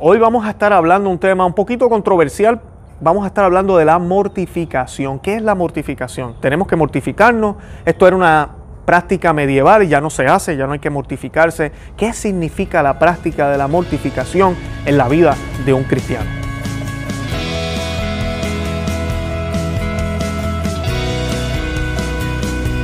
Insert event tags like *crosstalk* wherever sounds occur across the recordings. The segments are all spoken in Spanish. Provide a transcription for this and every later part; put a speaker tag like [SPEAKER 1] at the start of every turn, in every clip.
[SPEAKER 1] Hoy vamos a estar hablando un tema un poquito controversial. Vamos a estar hablando de la mortificación. ¿Qué es la mortificación? Tenemos que mortificarnos. Esto era una práctica medieval y ya no se hace, ya no hay que mortificarse. ¿Qué significa la práctica de la mortificación en la vida de un cristiano?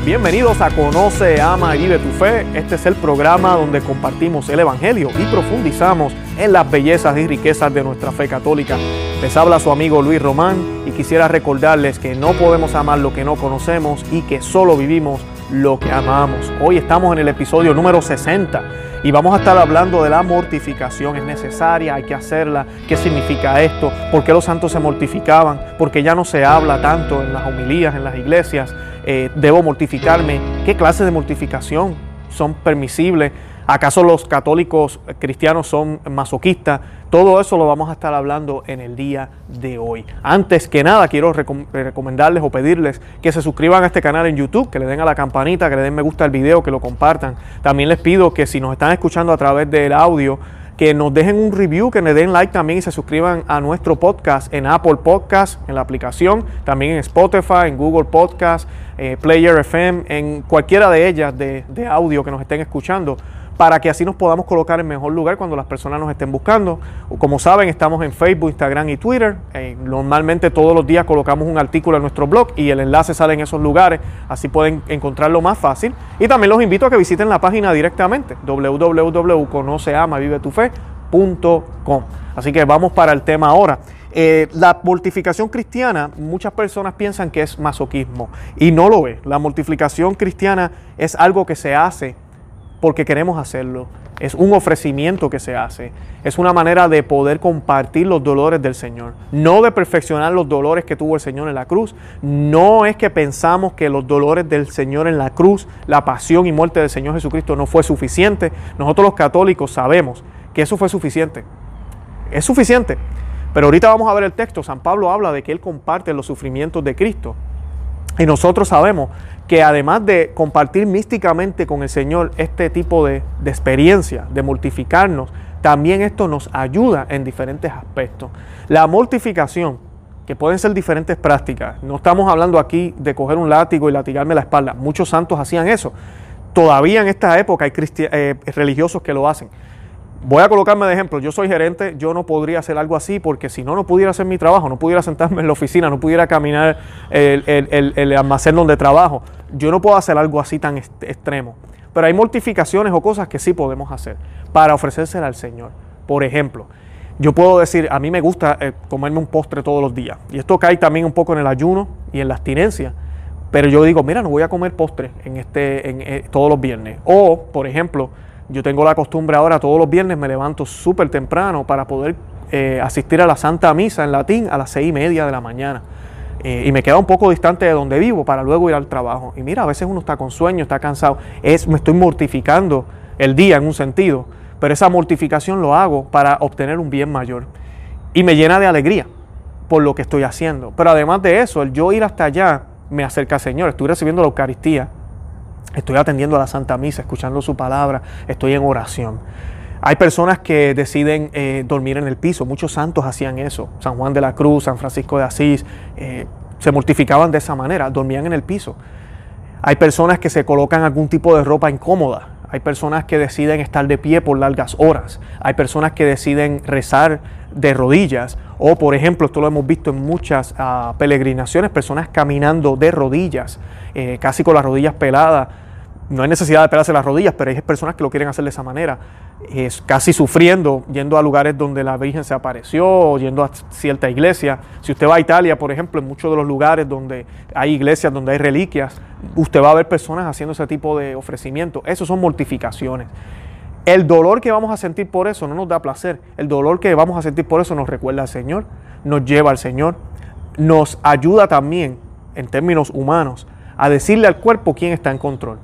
[SPEAKER 1] Bienvenidos a Conoce, Ama y Vive tu Fe. Este es el programa donde compartimos el Evangelio y profundizamos en las bellezas y riquezas de nuestra fe católica. Les habla su amigo Luis Román y quisiera recordarles que no podemos amar lo que no conocemos y que solo vivimos lo que amamos. Hoy estamos en el episodio número 60 y vamos a estar hablando de la mortificación. Es necesaria, hay que hacerla. ¿Qué significa esto? ¿Por qué los santos se mortificaban? Porque ya no se habla tanto en las homilías, en las iglesias. Eh, ¿Debo mortificarme? ¿Qué clase de mortificación son permisibles? ¿Acaso los católicos cristianos son masoquistas? Todo eso lo vamos a estar hablando en el día de hoy. Antes que nada, quiero recomendarles o pedirles que se suscriban a este canal en YouTube, que le den a la campanita, que le den me gusta al video, que lo compartan. También les pido que si nos están escuchando a través del audio, que nos dejen un review, que le den like también y se suscriban a nuestro podcast en Apple Podcast, en la aplicación, también en Spotify, en Google Podcast, eh, Player FM, en cualquiera de ellas de audio que nos estén escuchando para que así nos podamos colocar en mejor lugar cuando las personas nos estén buscando. Como saben, estamos en Facebook, Instagram y Twitter. Eh, normalmente todos los días colocamos un artículo en nuestro blog y el enlace sale en esos lugares, así pueden encontrarlo más fácil. Y también los invito a que visiten la página directamente, www.conoceamavivetufe.com. Así que vamos para el tema ahora. Eh, la mortificación cristiana, muchas personas piensan que es masoquismo y no lo es. La mortificación cristiana es algo que se hace porque queremos hacerlo. Es un ofrecimiento que se hace. Es una manera de poder compartir los dolores del Señor. No de perfeccionar los dolores que tuvo el Señor en la cruz. No es que pensamos que los dolores del Señor en la cruz, la pasión y muerte del Señor Jesucristo no fue suficiente. Nosotros los católicos sabemos que eso fue suficiente. Es suficiente. Pero ahorita vamos a ver el texto. San Pablo habla de que Él comparte los sufrimientos de Cristo. Y nosotros sabemos que además de compartir místicamente con el Señor este tipo de, experiencia, de mortificarnos, también esto nos ayuda en diferentes aspectos. La mortificación, que pueden ser diferentes prácticas, no estamos hablando aquí de coger un látigo y latigarme la espalda, muchos santos hacían eso. Todavía en esta época hay eh, religiosos que lo hacen. Voy a colocarme de ejemplo, yo soy gerente, yo no podría hacer algo así porque si no, no pudiera hacer mi trabajo, no pudiera sentarme en la oficina, no pudiera caminar el, almacén donde trabajo. Yo no puedo hacer algo así tan extremo. Pero hay mortificaciones o cosas que sí podemos hacer para ofrecérsela al Señor. Por ejemplo, yo puedo decir, a mí me gusta eh, comerme un postre todos los días. Y esto cae también un poco en el ayuno y en la abstinencia. Pero yo digo, mira, no voy a comer postre en este, en, eh, todos los viernes. O, por ejemplo, yo tengo la costumbre ahora, todos los viernes me levanto súper temprano para poder eh, asistir a la Santa Misa en latín a las seis y media de la mañana. Eh, y me queda un poco distante de donde vivo para luego ir al trabajo. Y mira, a veces uno está con sueño, está cansado. Es, me estoy mortificando el día en un sentido, pero esa mortificación lo hago para obtener un bien mayor. Y me llena de alegría por lo que estoy haciendo. Pero además de eso, el yo ir hasta allá me acerca al Señor. Estoy recibiendo la Eucaristía Estoy atendiendo a la Santa Misa, escuchando su palabra, estoy en oración. Hay personas que deciden eh, dormir en el piso, muchos santos hacían eso, San Juan de la Cruz, San Francisco de Asís, eh, se mortificaban de esa manera, dormían en el piso. Hay personas que se colocan algún tipo de ropa incómoda, hay personas que deciden estar de pie por largas horas, hay personas que deciden rezar de rodillas o por ejemplo, esto lo hemos visto en muchas ah, peregrinaciones, personas caminando de rodillas, eh, casi con las rodillas peladas. No hay necesidad de pelarse las rodillas, pero hay personas que lo quieren hacer de esa manera. Es casi sufriendo, yendo a lugares donde la Virgen se apareció, o yendo a cierta iglesia. Si usted va a Italia, por ejemplo, en muchos de los lugares donde hay iglesias, donde hay reliquias, usted va a ver personas haciendo ese tipo de ofrecimientos. Eso son mortificaciones. El dolor que vamos a sentir por eso no nos da placer. El dolor que vamos a sentir por eso nos recuerda al Señor, nos lleva al Señor, nos ayuda también, en términos humanos, a decirle al cuerpo quién está en control.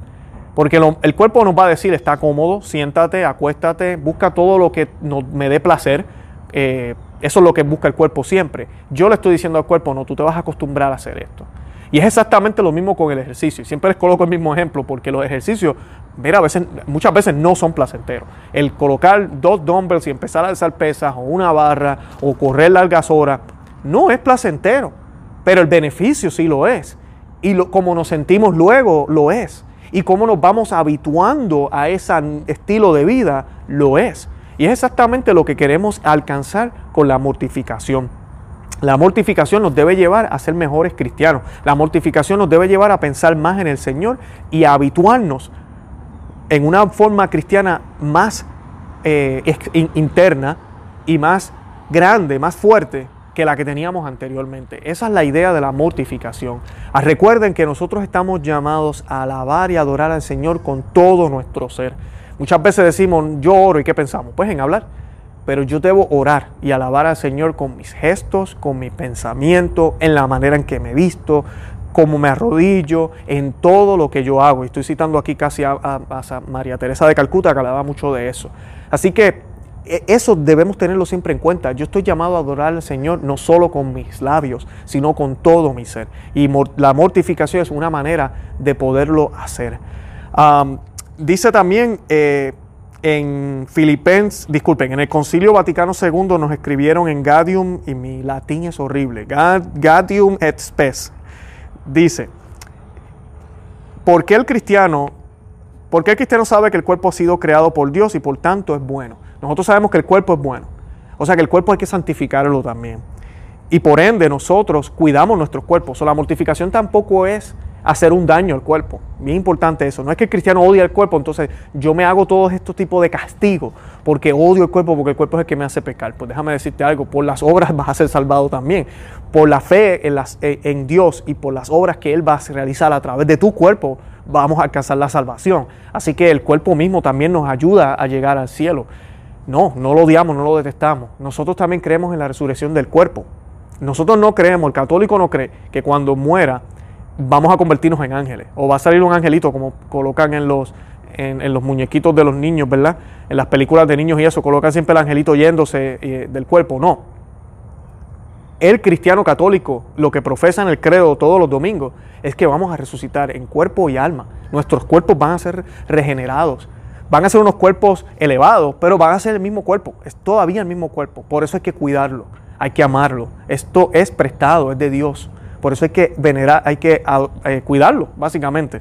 [SPEAKER 1] Porque el cuerpo nos va a decir, está cómodo, siéntate, acuéstate, busca todo lo que me dé placer. Eh, eso es lo que busca el cuerpo siempre. Yo le estoy diciendo al cuerpo, no, tú te vas a acostumbrar a hacer esto. Y es exactamente lo mismo con el ejercicio. Siempre les coloco el mismo ejemplo porque los ejercicios, mira, a veces, muchas veces no son placenteros. El colocar dos dumbbells y empezar a alzar pesas o una barra o correr largas horas, no es placentero, pero el beneficio sí lo es. Y lo, como nos sentimos luego, lo es. Y cómo nos vamos habituando a ese estilo de vida, lo es. Y es exactamente lo que queremos alcanzar con la mortificación. La mortificación nos debe llevar a ser mejores cristianos. La mortificación nos debe llevar a pensar más en el Señor y a habituarnos en una forma cristiana más eh, interna y más grande, más fuerte que la que teníamos anteriormente. Esa es la idea de la mortificación. Ah, recuerden que nosotros estamos llamados a alabar y adorar al Señor con todo nuestro ser. Muchas veces decimos, yo oro y ¿qué pensamos? Pues en hablar pero yo debo orar y alabar al Señor con mis gestos, con mi pensamiento, en la manera en que me visto, como me arrodillo, en todo lo que yo hago. Y estoy citando aquí casi a, María Teresa de Calcuta, que hablaba mucho de eso. Así que e, eso debemos tenerlo siempre en cuenta. Yo estoy llamado a adorar al Señor no solo con mis labios, sino con todo mi ser. Y la mortificación es una manera de poderlo hacer. dice también... Eh, en Filipenses, disculpen, en el Concilio Vaticano II nos escribieron en Gadium, y mi latín es horrible, Gadium et Spes. Dice, ¿por qué el cristiano, por qué el cristiano sabe que el cuerpo ha sido creado por Dios y por tanto es bueno? Nosotros sabemos que el cuerpo es bueno. O sea que el cuerpo hay que santificarlo también. Y por ende nosotros cuidamos nuestros cuerpos. O la mortificación tampoco es hacer un daño al cuerpo. Bien importante eso. No es que el cristiano odia el cuerpo, entonces yo me hago todos estos tipos de castigos porque odio el cuerpo, porque el cuerpo es el que me hace pecar. Pues déjame decirte algo, por las obras vas a ser salvado también. Por la fe en, las, en Dios y por las obras que Él va a realizar a través de tu cuerpo, vamos a alcanzar la salvación. Así que el cuerpo mismo también nos ayuda a llegar al cielo. No, no lo odiamos, no lo detestamos. Nosotros también creemos en la resurrección del cuerpo. Nosotros no creemos, el católico no cree que cuando muera vamos a convertirnos en ángeles. O va a salir un angelito como colocan en los, en, los muñequitos de los niños, ¿verdad? En las películas de niños y eso, colocan siempre el angelito yéndose eh, del cuerpo. No. El cristiano católico, lo que profesa en el credo todos los domingos, es que vamos a resucitar en cuerpo y alma. Nuestros cuerpos van a ser regenerados. Van a ser unos cuerpos elevados, pero van a ser el mismo cuerpo. Es todavía el mismo cuerpo. Por eso hay que cuidarlo, hay que amarlo. Esto es prestado, es de Dios. Por eso hay que hay que eh, cuidarlo, básicamente.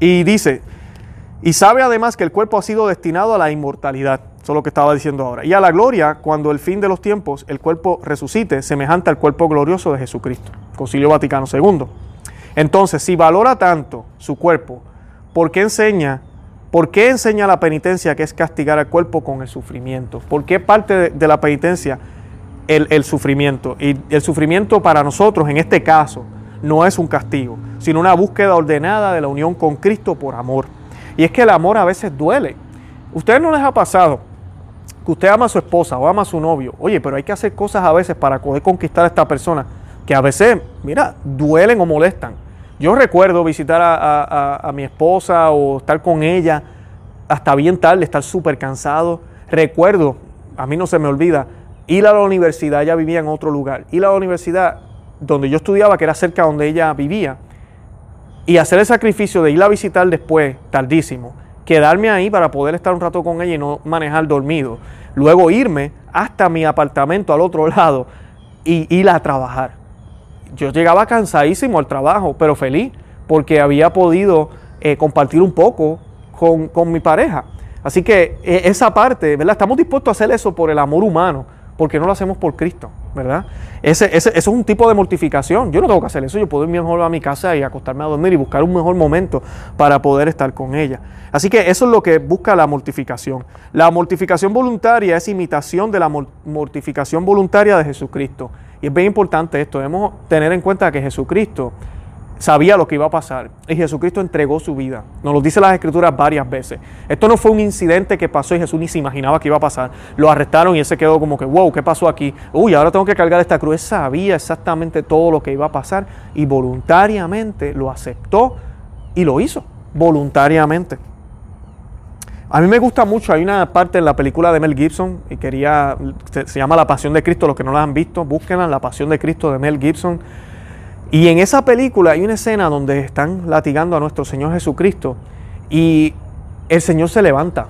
[SPEAKER 1] Y dice, y sabe además que el cuerpo ha sido destinado a la inmortalidad. Eso es lo que estaba diciendo ahora. Y a la gloria, cuando el fin de los tiempos el cuerpo resucite, semejante al cuerpo glorioso de Jesucristo. Concilio Vaticano II. Entonces, si valora tanto su cuerpo, ¿por qué enseña? ¿Por qué enseña la penitencia que es castigar al cuerpo con el sufrimiento? ¿Por qué parte de la penitencia el, sufrimiento. Y el sufrimiento para nosotros, en este caso, no es un castigo, sino una búsqueda ordenada de la unión con Cristo por amor. Y es que el amor a veces duele. ¿Ustedes no les ha pasado que usted ama a su esposa o ama a su novio? Oye, pero hay que hacer cosas a veces para poder conquistar a esta persona que a veces, mira, duelen o molestan. Yo recuerdo visitar a, a mi esposa o estar con ella hasta bien tarde, estar súper cansado. Recuerdo, a mí no se me olvida, ir a la universidad, ella vivía en otro lugar, ir a la universidad donde yo estudiaba, que era cerca donde ella vivía, y hacer el sacrificio de ir a visitar después, tardísimo, quedarme ahí para poder estar un rato con ella y no manejar dormido, luego irme hasta mi apartamento al otro *laughs* lado y ir a trabajar. Yo llegaba cansadísimo al trabajo, pero feliz, porque había podido eh, compartir un poco con, con mi pareja. Así que eh, esa parte, ¿verdad? Estamos dispuestos a hacer eso por el amor humano, porque no lo hacemos por Cristo, ¿verdad? Ese, ese, eso es un tipo de mortificación. Yo no tengo que hacer eso, yo puedo ir mejor a mi casa y acostarme a dormir y buscar un mejor momento para poder estar con ella. Así que eso es lo que busca la mortificación. La mortificación voluntaria es imitación de la mortificación voluntaria de Jesucristo. Y es bien importante esto, debemos tener en cuenta que Jesucristo sabía lo que iba a pasar y Jesucristo entregó su vida. Nos lo dice las escrituras varias veces. Esto no fue un incidente que pasó y Jesús ni se imaginaba que iba a pasar. Lo arrestaron y él se quedó como que, wow, ¿qué pasó aquí? Uy, ahora tengo que cargar esta cruz. Él sabía exactamente todo lo que iba a pasar y voluntariamente lo aceptó y lo hizo, voluntariamente. A mí me gusta mucho, hay una parte en la película de Mel Gibson y quería, se, llama La Pasión de Cristo, los que no la han visto, búsquenla, La Pasión de Cristo de Mel Gibson Y en esa película hay una escena donde están latigando a nuestro Señor Jesucristo y el Señor se levanta.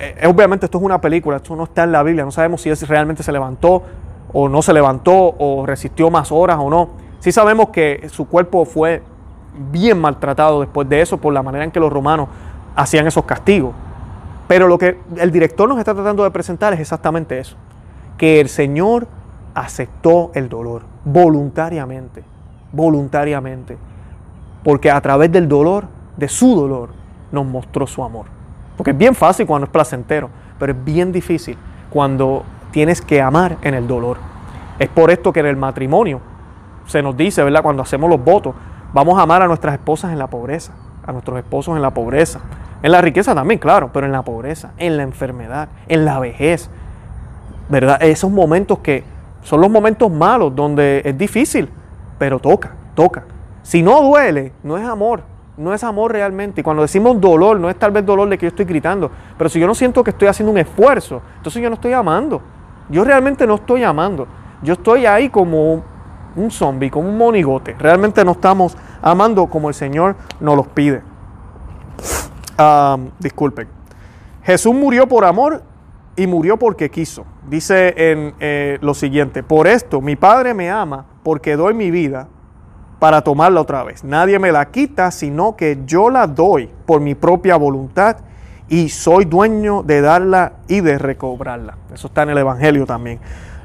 [SPEAKER 1] Eh, obviamente esto es una película, esto no está en la Biblia, no sabemos si él realmente se levantó o no se levantó o resistió más horas o no. Sí sabemos que su cuerpo fue bien maltratado después de eso por la manera en que los romanos hacían esos castigos. Pero lo que el director nos está tratando de presentar es exactamente eso, que el Señor aceptó el dolor voluntariamente, voluntariamente, porque a través del dolor, de su dolor, nos mostró su amor. Porque es bien fácil cuando es placentero, pero es bien difícil cuando tienes que amar en el dolor. Es por esto que en el matrimonio se nos dice, ¿verdad? Cuando hacemos los votos, vamos a amar a nuestras esposas en la pobreza, a nuestros esposos en la pobreza, en la riqueza también, claro, pero en la pobreza, en la enfermedad, en la vejez, ¿verdad? Esos momentos que son los momentos malos donde es difícil, pero toca, toca. Si no duele, no es amor, no es amor realmente. Y cuando decimos dolor, no es tal vez dolor de que yo estoy gritando, pero si yo no siento que estoy haciendo un esfuerzo, entonces yo no estoy amando. Yo realmente no estoy amando. Yo estoy ahí como un zombie, como un monigote. Realmente no estamos amando como el Señor nos los pide. disculpen. Jesús murió por amor y murió porque quiso. Dice en eh, lo siguiente, por esto mi Padre me ama porque doy mi vida para tomarla otra vez. Nadie me la quita, sino que yo la doy por mi propia voluntad y soy dueño de darla y de recobrarla. Eso está en el Evangelio también.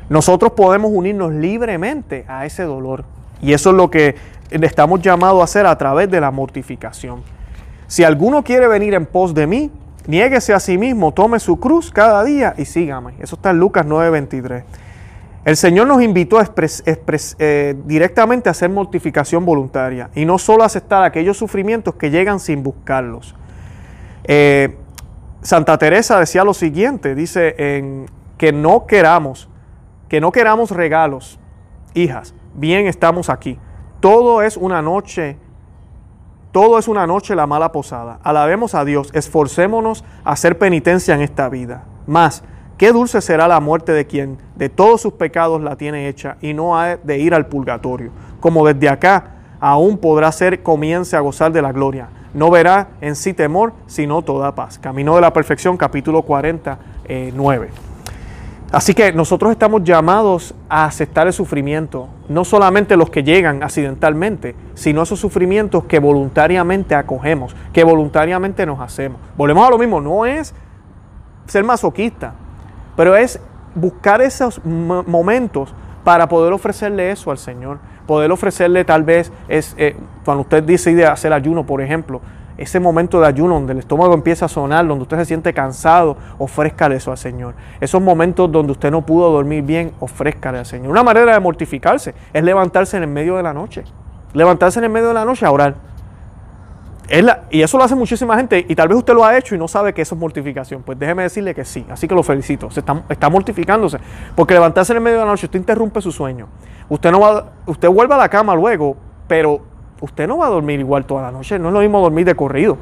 [SPEAKER 1] Nosotros podemos unirnos libremente a ese dolor y eso es lo que estamos llamados a hacer a través de la mortificación. Si alguno quiere venir en pos de mí, niéguese a sí mismo, tome su cruz cada día y sígame. Eso está en Lucas 9:23. El Señor nos invitó eh, directamente a hacer mortificación voluntaria y no solo aceptar aquellos sufrimientos que llegan sin buscarlos. Eh, Santa Teresa decía lo siguiente, dice en, que no queramos, que no queramos regalos, hijas, bien estamos aquí. Todo es una noche, todo es una noche la mala posada. Alabemos a Dios, esforcémonos a hacer penitencia en esta vida. Más, Qué dulce será la muerte de quien de todos sus pecados la tiene hecha y no ha de ir al purgatorio, como desde acá aún podrá ser comience a gozar de la gloria. No verá en sí temor, sino toda paz. Camino de la perfección, capítulo 49. Así que nosotros estamos llamados a aceptar el sufrimiento, no solamente los que llegan accidentalmente, sino esos sufrimientos que voluntariamente acogemos, que voluntariamente nos hacemos. Volvemos a lo mismo, no es ser masoquista, pero es buscar esos momentos para poder ofrecerle eso al Señor. Poder ofrecerle tal vez, eh, cuando usted decide hacer ayuno, por ejemplo, ese momento de ayuno donde el estómago empieza a sonar, donde usted se siente cansado, ofrézcale eso al Señor. Esos momentos donde usted no pudo dormir bien, ofrézcale al Señor. Una manera de mortificarse es levantarse en el medio de la noche. Levantarse en el medio de la noche a orar y eso lo hace muchísima gente y tal vez usted lo ha hecho y no sabe que eso es mortificación. Pues déjeme decirle que sí, así que lo felicito. Se está, está mortificándose. Porque levantarse en el medio de la noche, usted interrumpe su sueño. Usted, no va, usted vuelve a la cama luego, pero usted no va a dormir igual toda la noche. No es lo mismo dormir de corrido.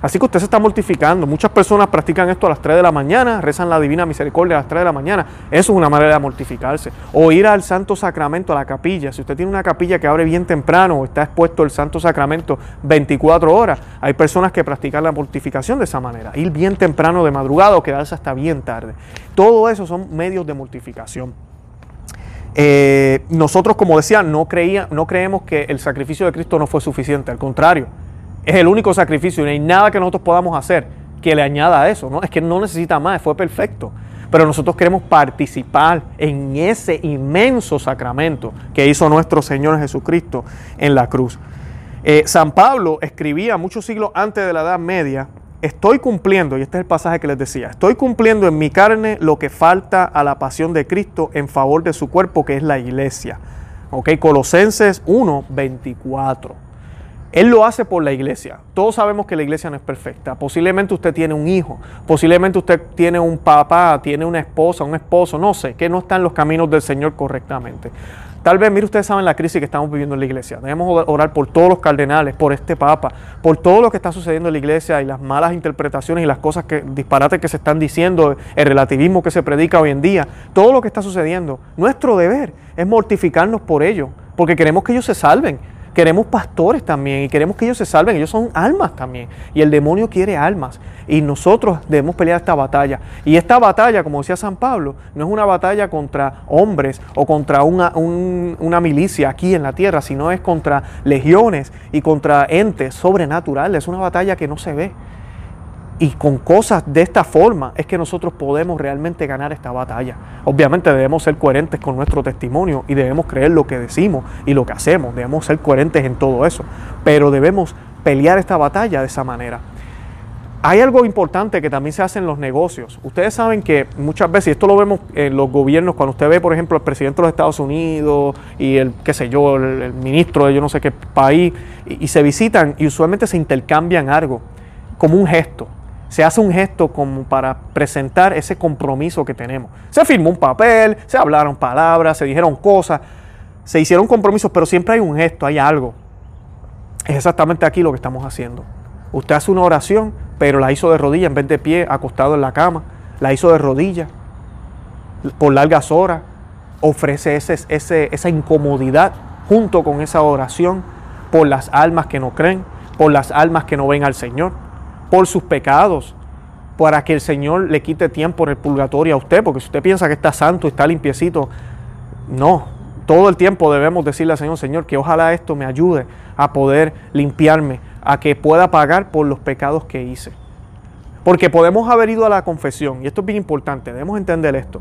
[SPEAKER 1] Así que usted se está mortificando. Muchas personas practican esto a las 3 de la mañana, rezan la Divina Misericordia a las 3 de la mañana. Eso es una manera de mortificarse. O ir al Santo Sacramento, a la capilla. Si usted tiene una capilla que abre bien temprano o está expuesto el Santo Sacramento 24 horas, hay personas que practican la mortificación de esa manera. Ir bien temprano de madrugada o quedarse hasta bien tarde. Todo eso son medios de mortificación. Eh, nosotros, como decía, no, creía, creemos que el sacrificio de Cristo no fue suficiente. Al contrario es el único sacrificio y no hay nada que nosotros podamos hacer que le añada a eso, ¿no? Es que no necesita más, fue perfecto. Pero nosotros queremos participar en ese inmenso sacramento que hizo nuestro Señor Jesucristo en la cruz. Eh, San Pablo escribía muchos siglos antes de la Edad Media, estoy cumpliendo, y este es el pasaje que les decía, estoy cumpliendo en mi carne lo que falta a la pasión de Cristo en favor de su cuerpo, que es la iglesia. ¿Ok? Colosenses 1, 24. Él lo hace por la iglesia. Todos sabemos que la iglesia no es perfecta. Posiblemente usted tiene un hijo, posiblemente usted tiene un papá, tiene una esposa, un esposo, no sé, que no está en los caminos del Señor correctamente. Tal vez, mire, ustedes saben la crisis que estamos viviendo en la iglesia. Debemos orar por todos los cardenales, por este papa, por todo lo que está sucediendo en la iglesia y las malas interpretaciones y las cosas disparates que se están diciendo, el relativismo que se predica hoy en día, todo lo que está sucediendo. Nuestro deber es mortificarnos por ello porque queremos que ellos se salven. Queremos pastores también y queremos que ellos se salven. Ellos son almas también. Y el demonio quiere almas. Y nosotros debemos pelear esta batalla. Y esta batalla, como decía San Pablo, no es una batalla contra hombres o contra una, una milicia aquí en la tierra, sino es contra legiones y contra entes sobrenaturales. Es una batalla que no se ve. Y con cosas de esta forma es que nosotros podemos realmente ganar esta batalla. Obviamente debemos ser coherentes con nuestro testimonio y debemos creer lo que decimos y lo que hacemos. Debemos ser coherentes en todo eso. Pero debemos pelear esta batalla de esa manera. Hay algo importante que también se hace en los negocios. Ustedes saben que muchas veces, y esto lo vemos en los gobiernos, cuando usted ve, por ejemplo, al presidente de los Estados Unidos y el, qué sé yo, el, ministro de yo no sé qué país, y se visitan y usualmente se intercambian algo, como un gesto se hace un gesto como para presentar ese compromiso que tenemos. Se firmó un papel, se hablaron palabras, se dijeron cosas, se hicieron compromisos, pero siempre hay un gesto, hay algo. Es exactamente aquí lo que estamos haciendo. Usted hace una oración, pero la hizo de rodilla en vez de pie, acostado en la cama. La hizo de rodilla por largas horas. Ofrece ese, esa incomodidad junto con esa oración por las almas que no creen, por las almas que no ven al Señor por sus pecados, para que el Señor le quite tiempo en el purgatorio a usted, porque si usted piensa que está santo está limpiecito, no, todo el tiempo debemos decirle al Señor, Señor, que ojalá esto me ayude a poder limpiarme, a que pueda pagar por los pecados que hice. Porque podemos haber ido a la confesión, y esto es bien importante, debemos entender esto.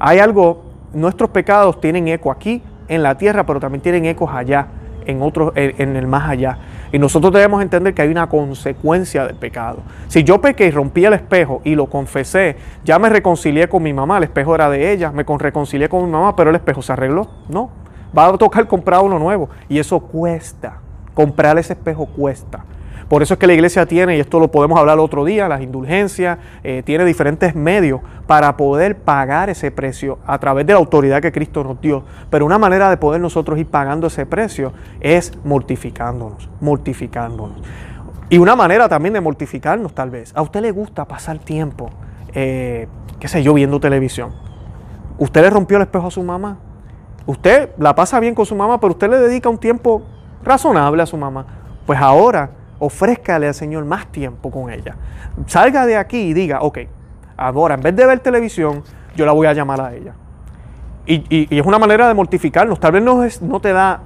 [SPEAKER 1] Hay algo, nuestros pecados tienen eco aquí en la tierra, pero también tienen ecos allá, en, otro, en el más allá. Y nosotros debemos entender que hay una consecuencia del pecado. Si yo pequé y rompí el espejo y lo confesé, ya me reconcilié con mi mamá, el espejo era de ella, me reconcilié con mi mamá, pero el espejo se arregló. No, va a tocar comprar uno nuevo. Y eso cuesta. Comprar ese espejo cuesta. Por eso es que la iglesia tiene, y esto lo podemos hablar otro día, las indulgencias, eh, tiene diferentes medios para poder pagar ese precio a través de la autoridad que Cristo nos dio. Pero una manera de poder nosotros ir pagando ese precio es mortificándonos, mortificándonos. Y una manera también de mortificarnos tal vez. A usted le gusta pasar tiempo, eh, qué sé yo, viendo televisión. Usted le rompió el espejo a su mamá. Usted la pasa bien con su mamá, pero usted le dedica un tiempo razonable a su mamá. Pues ahora ofrézcale al Señor más tiempo con ella. Salga de aquí y diga, ok, ahora en vez de ver televisión, yo la voy a llamar a ella. Y, es una manera de mortificarnos. Tal vez no, te da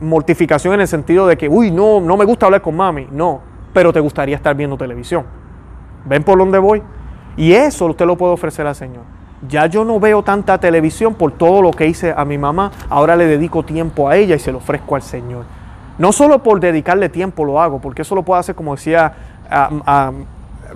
[SPEAKER 1] mortificación en el sentido de que, uy, no, no me gusta hablar con mami. No, pero te gustaría estar viendo televisión. ¿Ven por dónde voy? Y eso usted lo puede ofrecer al Señor. Ya yo no veo tanta televisión por todo lo que hice a mi mamá, ahora le dedico tiempo a ella y se lo ofrezco al Señor. No solo por dedicarle tiempo lo hago, porque eso lo puedo hacer como decía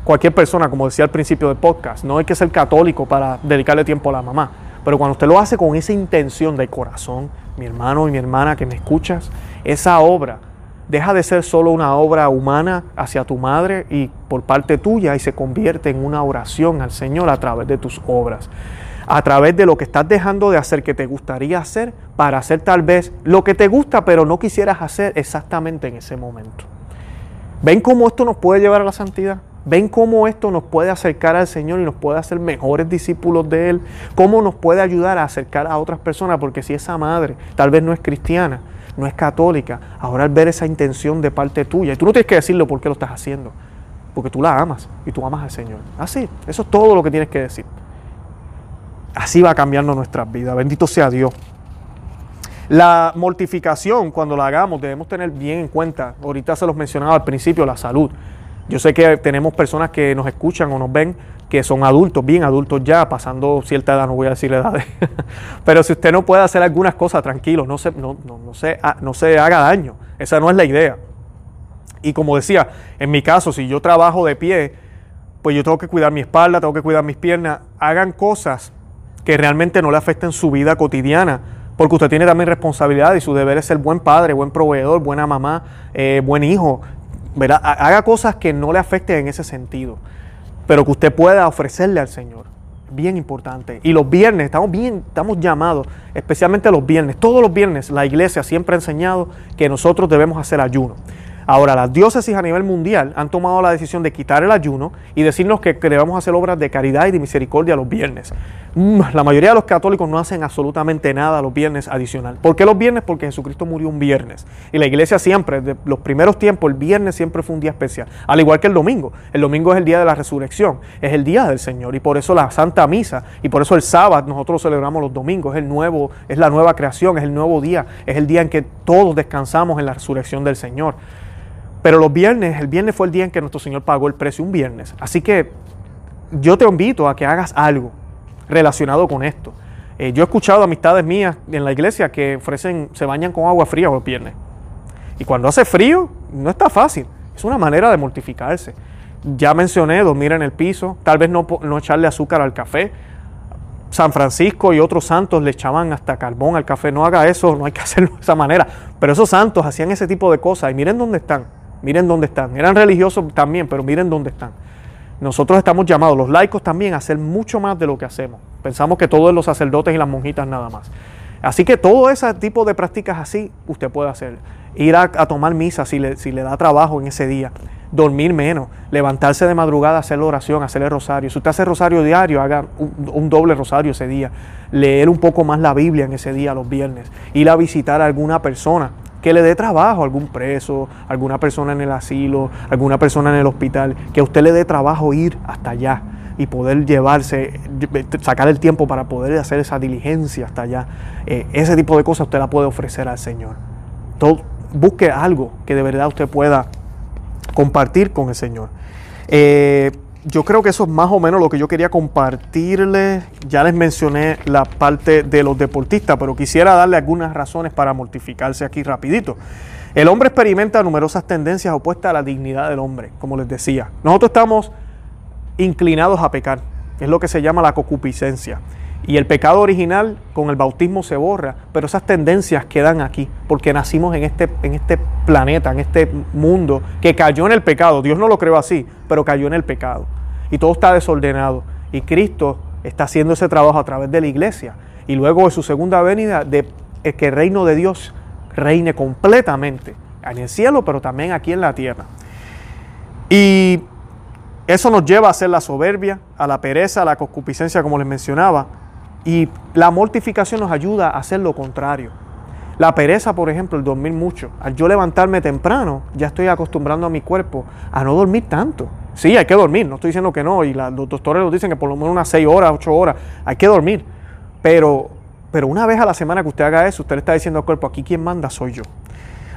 [SPEAKER 1] cualquier persona, como decía al principio del podcast. No hay que ser católico para dedicarle tiempo a la mamá. Pero cuando usted lo hace con esa intención de corazón, mi hermano y mi hermana que me escuchas, esa obra deja de ser solo una obra humana hacia tu madre y por parte tuya y se convierte en una oración al Señor a través de tus obras a través de lo que estás dejando de hacer que te gustaría hacer para hacer tal vez lo que te gusta pero no quisieras hacer exactamente en ese momento. ¿Ven cómo esto nos puede llevar a la santidad? ¿Ven cómo esto nos puede acercar al Señor y nos puede hacer mejores discípulos de Él? ¿Cómo nos puede ayudar a acercar a otras personas? Porque si esa madre tal vez no es cristiana, no es católica, ahora al ver esa intención de parte tuya, y tú no tienes que decirlo por qué lo estás haciendo, porque tú la amas y tú amas al Señor. Así, eso es todo lo que tienes que decir. Así va cambiando nuestras vidas. Bendito sea Dios. La mortificación, cuando la hagamos, debemos tener bien en cuenta. Ahorita se los mencionaba al principio, la salud. Yo sé que tenemos personas que nos escuchan o nos ven que son adultos, bien adultos ya, pasando cierta edad, no voy a decir la edad. *laughs* Pero si usted no puede hacer algunas cosas, tranquilo, no se, no, no, se, no se haga daño. Esa no es la idea. Y como decía, en mi caso, si yo trabajo de pie, pues yo tengo que cuidar mi espalda, tengo que cuidar mis piernas. Hagan cosas que realmente no le afecten su vida cotidiana, porque usted tiene también responsabilidad y su deber es ser buen padre, buen proveedor, buena mamá, eh, buen hijo. ¿verdad? Haga cosas que no le afecten en ese sentido, pero que usted pueda ofrecerle al Señor. Bien importante. Y los viernes, estamos bien, estamos llamados, especialmente los viernes, todos los viernes la iglesia siempre ha enseñado que nosotros debemos hacer ayuno. Ahora, las diócesis a nivel mundial han tomado la decisión de quitar el ayuno y decirnos que debemos hacer obras de caridad y de misericordia los viernes. Mm, la mayoría de los católicos no hacen absolutamente nada los viernes adicional. ¿Por qué los viernes? Porque Jesucristo murió un viernes. Y la iglesia siempre, de los primeros tiempos, el viernes siempre fue un día especial. Al igual que el domingo. El domingo es el día de la resurrección, es el día del Señor. Y por eso la Santa Misa, y por eso el sábado nosotros celebramos los domingos, es el nuevo, es la nueva creación, es el nuevo día, es el día en que todos descansamos en la resurrección del Señor. Pero los viernes, el viernes fue el día en que nuestro Señor pagó el precio, un viernes. Así que yo te invito a que hagas algo relacionado con esto. Eh, yo he escuchado amistades mías en la iglesia que ofrecen, se bañan con agua fría los viernes. Y cuando hace frío, no está fácil. Es una manera de mortificarse. Ya mencioné dormir en el piso, tal vez no, no echarle azúcar al café. San Francisco y otros santos le echaban hasta carbón al café. No haga eso, no hay que *laughs* hacerlo de esa manera. Pero esos santos hacían ese tipo de cosas y miren dónde están. Miren dónde están. Eran religiosos también, pero miren dónde están. Nosotros estamos llamados, los laicos también, a hacer mucho más de lo que hacemos. Pensamos que todos los sacerdotes y las monjitas nada más. Así que todo ese tipo de prácticas así usted puede hacer. Ir a, tomar misa si le, si le da trabajo en ese día. Dormir menos. Levantarse de madrugada, hacer la oración, hacer el rosario. Si usted hace rosario diario, haga un, un, doble rosario ese día. Leer un poco más la Biblia en ese día, los viernes. Ir a visitar a alguna persona que le dé trabajo a algún preso, alguna persona en el asilo, alguna persona en el hospital, que a usted le dé trabajo ir hasta allá y poder llevarse, sacar el tiempo para poder hacer esa diligencia hasta allá. Eh, ese tipo de cosas usted la puede ofrecer al Señor. Todo, busque algo que de verdad usted pueda compartir con el Señor. Eh, yo creo que eso es más o menos lo que yo quería compartirles. Ya les mencioné la parte de los deportistas, pero quisiera darle algunas razones para mortificarse aquí rapidito. El hombre experimenta numerosas tendencias opuestas a la dignidad del hombre, como les decía. Nosotros estamos inclinados a pecar, es lo que se llama la concupiscencia. Y el pecado original con el bautismo se borra, pero esas tendencias quedan aquí, porque nacimos en este, en este planeta, en este mundo que cayó en el pecado. Dios no lo creó así, pero cayó en el pecado. Y todo está desordenado. Y Cristo está haciendo ese trabajo a través de la iglesia. Y luego de su segunda venida, de que el reino de Dios reine completamente en el cielo, pero también aquí en la tierra. Y eso nos lleva a hacer la soberbia, a la pereza, a la concupiscencia, como les mencionaba, y la mortificación nos ayuda a hacer lo contrario. La pereza, por ejemplo, el dormir mucho. Al yo levantarme temprano, ya estoy acostumbrando a mi cuerpo a no dormir tanto. Sí, hay que dormir, no estoy diciendo que no, y los doctores nos dicen que por lo menos unas 6 horas, 8 horas, hay que dormir. Pero, pero una vez a la semana que usted haga eso, usted le está diciendo al cuerpo, aquí quien manda soy yo.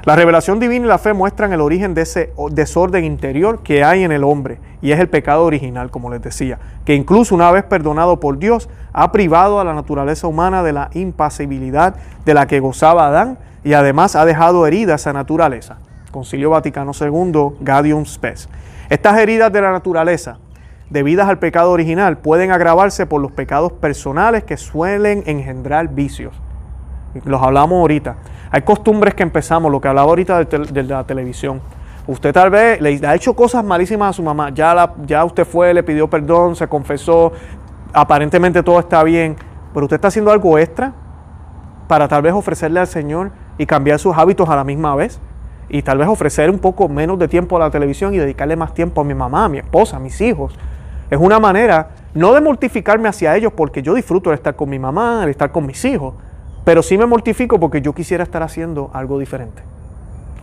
[SPEAKER 1] La revelación divina y la fe muestran el origen de ese desorden interior que hay en el hombre, y es el pecado original, como les decía, que incluso una vez perdonado por Dios, ha privado a la naturaleza humana de la impasibilidad de la que gozaba Adán y además ha dejado herida esa naturaleza. Concilio Vaticano II, Gaudium Spes. Estas heridas de la naturaleza, debidas al pecado original, pueden agravarse por los pecados personales que suelen engendrar vicios. Los hablamos ahorita. Hay costumbres que empezamos, lo que hablaba ahorita de, la televisión. Usted tal vez le ha hecho cosas malísimas a su mamá. Ya, la, ya usted fue, le pidió perdón, se confesó. Aparentemente todo está bien. Pero usted está haciendo algo extra para tal vez ofrecerle al Señor y cambiar sus hábitos a la misma vez. Y tal vez ofrecer un poco menos de tiempo a la televisión y dedicarle más tiempo a mi mamá, a mi esposa, a mis hijos. Es una manera no de mortificarme hacia ellos porque yo disfruto de estar con mi mamá, de estar con mis hijos, pero sí me mortifico porque yo quisiera estar haciendo algo diferente,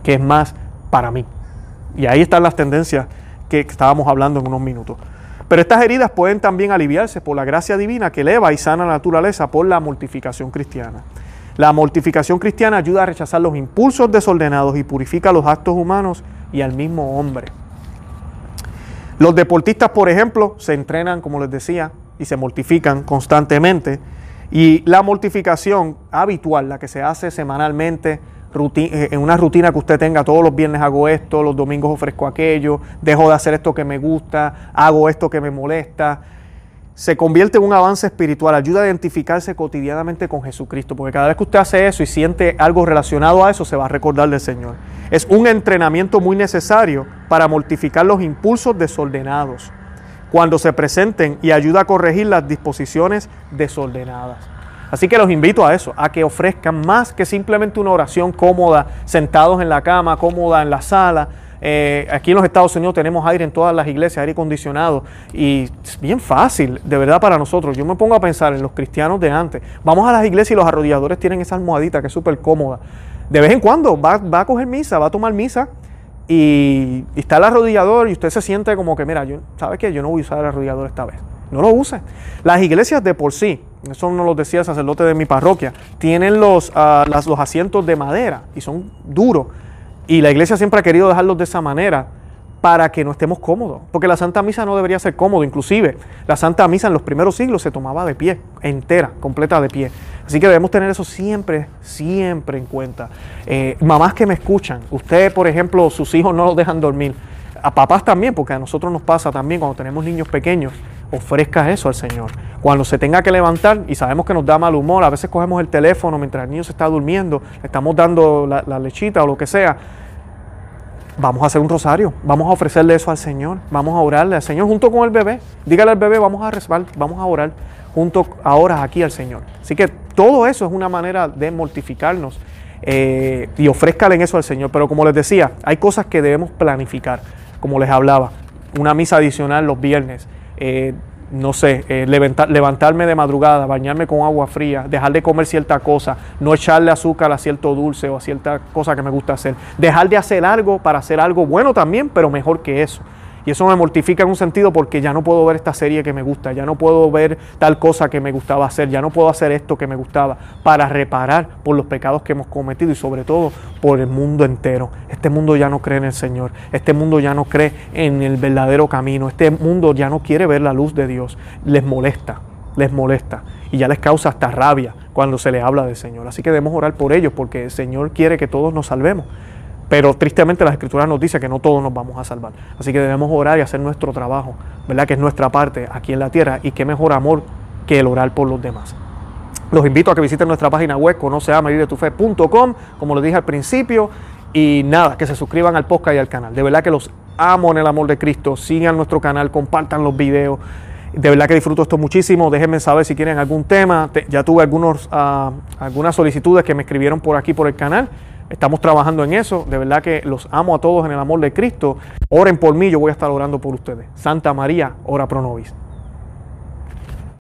[SPEAKER 1] que es más para mí. Y ahí están las tendencias que estábamos hablando en unos minutos. Pero estas heridas pueden también aliviarse por la gracia divina que eleva y sana la naturaleza por la mortificación cristiana. La mortificación cristiana ayuda a rechazar los impulsos desordenados y purifica los actos humanos y al mismo hombre. Los deportistas, por ejemplo, se entrenan, como les decía, y se mortifican constantemente y la mortificación habitual, la que se hace semanalmente, eh, en una rutina que usted tenga, todos los viernes hago esto, los domingos ofrezco aquello, dejo de hacer esto que me gusta, hago esto que me molesta, se convierte en un avance espiritual, ayuda a identificarse cotidianamente con Jesucristo, porque cada vez que usted hace eso y siente algo relacionado a eso, se va a recordar del Señor. Es un entrenamiento muy necesario para mortificar los impulsos desordenados cuando se presenten y ayuda a corregir las disposiciones desordenadas. Así que los invito a eso, a que ofrezcan más que simplemente una oración cómoda, sentados en la cama, cómoda en la sala. Eh, aquí en los Estados Unidos tenemos aire en todas las iglesias, aire acondicionado, y es bien fácil, de verdad, para nosotros. Yo me pongo a pensar en los cristianos de antes. Vamos a las iglesias y los arrodilladores tienen esa almohadita que es súper cómoda. De vez en cuando va, a coger misa, va a tomar misa y, está el arrodillador y usted se siente como que, mira, yo, ¿sabe qué? Yo no voy a usar el arrodillador esta vez. No lo use. Las iglesias de por sí, eso nos lo decía el sacerdote de mi parroquia, tienen los, ah, los asientos de madera y son duros. Y la iglesia siempre ha querido dejarlos de esa manera para que no estemos cómodos. Porque la Santa Misa no debería ser cómodo. Inclusive, la Santa Misa en los primeros siglos se tomaba de pie, entera, completa de pie. Así que debemos tener eso siempre, siempre en cuenta. Eh, mamás que me escuchan, usted, por ejemplo, sus hijos no los dejan dormir. A papás también, porque a nosotros nos pasa también cuando tenemos niños pequeños. Ofrezca eso al Señor. Cuando se tenga que levantar y sabemos que nos da mal humor, a veces cogemos el teléfono mientras el niño se está durmiendo, le estamos dando la, lechita o lo que sea Vamos a hacer un rosario, vamos a ofrecerle eso al Señor, vamos a orarle al Señor junto con el bebé. Dígale al bebé, vamos a rezar, vamos a orar junto ahora aquí al Señor. Así que todo eso es una manera de mortificarnos eh, y ofrezcale eso al Señor. Pero como les decía, hay cosas que debemos planificar, como les hablaba, una misa adicional los viernes. Eh, no sé, eh, levantarme de madrugada, bañarme con agua fría, dejar de comer cierta cosa, no echarle azúcar a cierto dulce o a cierta cosa que me gusta hacer, dejar de hacer algo para hacer algo bueno también, pero mejor que eso. Y eso me mortifica en un sentido porque ya no puedo ver esta serie que me gusta, ya no puedo ver tal cosa que me gustaba hacer, ya no puedo hacer esto que me gustaba para reparar por los pecados que hemos cometido y sobre todo por el mundo entero. Este mundo ya no cree en el Señor, este mundo ya no cree en el verdadero camino, este mundo ya no quiere ver la luz de Dios, les molesta, les molesta y ya les causa hasta rabia cuando se les habla del Señor. Así que debemos orar por ellos porque el Señor quiere que todos nos salvemos. Pero tristemente las escrituras nos dicen que no todos nos vamos a salvar. Así que debemos orar y hacer nuestro trabajo, ¿verdad? Que es nuestra parte aquí en la tierra. Y qué mejor amor que el orar por los demás. Los invito a que visiten nuestra página web conoceamedirdetufe.com, como les dije al principio. Y nada, que se suscriban al podcast y al canal. De verdad que los amo en el amor de Cristo. Sigan nuestro canal, compartan los videos. De verdad que disfruto esto muchísimo. Déjenme saber si quieren algún tema. Ya tuve algunos, ah, algunas solicitudes que me escribieron por aquí por el canal. Estamos trabajando en eso. De verdad que los amo a todos en el amor de Cristo. Oren por mí, yo voy a estar orando por ustedes. Santa María, ora pro nobis.